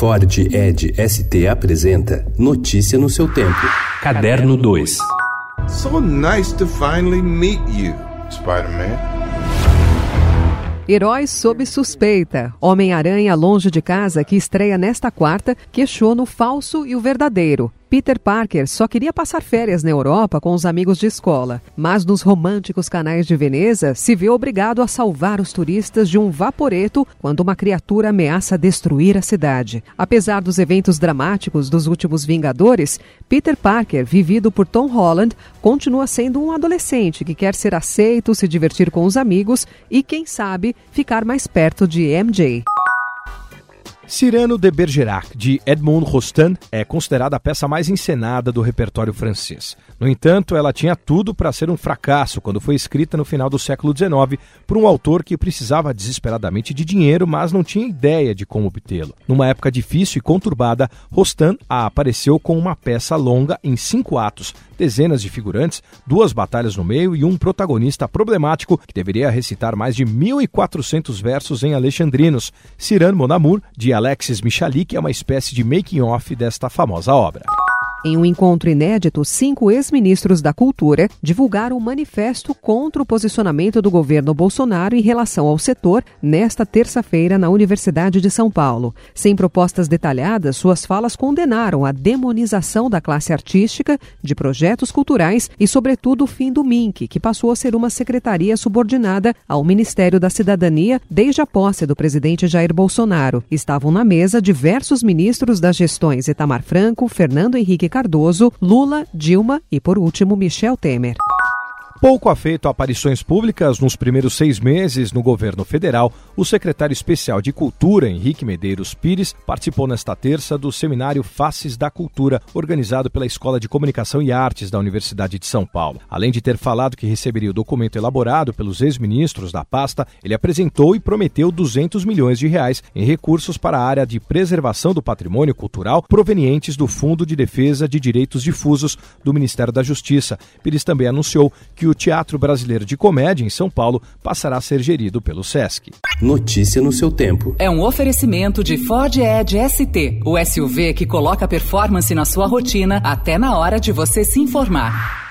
Ford Ed ST apresenta Notícia no seu tempo. Caderno 2. So nice to finally meet you, Spider-Man. Heróis sob suspeita. Homem-Aranha Longe de Casa, que estreia nesta quarta, questiona o falso e o verdadeiro. Peter Parker só queria passar férias na Europa com os amigos de escola, mas nos românticos canais de Veneza se vê obrigado a salvar os turistas de um vaporeto quando uma criatura ameaça destruir a cidade. Apesar dos eventos dramáticos dos últimos Vingadores, Peter Parker, vivido por Tom Holland, continua sendo um adolescente que quer ser aceito, se divertir com os amigos e, quem sabe, ficar mais perto de MJ. Cyrano de Bergerac, de Edmond Rostand, é considerada a peça mais encenada do repertório francês. No entanto, ela tinha tudo para ser um fracasso quando foi escrita no final do século XIX por um autor que precisava desesperadamente de dinheiro, mas não tinha ideia de como obtê-lo. Numa época difícil e conturbada, Rostand apareceu com uma peça longa em cinco atos, dezenas de figurantes, duas batalhas no meio e um protagonista problemático que deveria recitar mais de 1.400 versos em alexandrinos. Cyrano Mon Amour, de Alexis Michalik, é uma espécie de making-off desta famosa obra. Em um encontro inédito, cinco ex-ministros da Cultura divulgaram um manifesto contra o posicionamento do governo Bolsonaro em relação ao setor nesta terça-feira na Universidade de São Paulo. Sem propostas detalhadas, suas falas condenaram a demonização da classe artística, de projetos culturais e, sobretudo, o fim do MINC, que passou a ser uma secretaria subordinada ao Ministério da Cidadania desde a posse do presidente Jair Bolsonaro. Estavam na mesa diversos ministros das gestões Itamar Franco, Fernando Henrique Cardoso, Lula, Dilma e, por último, Michel Temer. Pouco afeito a aparições públicas nos primeiros seis meses no governo federal, o secretário especial de Cultura, Henrique Medeiros Pires, participou nesta terça do seminário Faces da Cultura, organizado pela Escola de Comunicação e Artes da Universidade de São Paulo. Além de ter falado que receberia o documento elaborado pelos ex-ministros da pasta, ele apresentou e prometeu 200 milhões de reais em recursos para a área de preservação do patrimônio cultural provenientes do Fundo de Defesa de Direitos Difusos do Ministério da Justiça. Pires também anunciou que o Teatro Brasileiro de Comédia em São Paulo passará a ser gerido pelo SESC. Notícia no seu tempo. É um oferecimento de Ford Edge ST, o SUV que coloca performance na sua rotina até na hora de você se informar.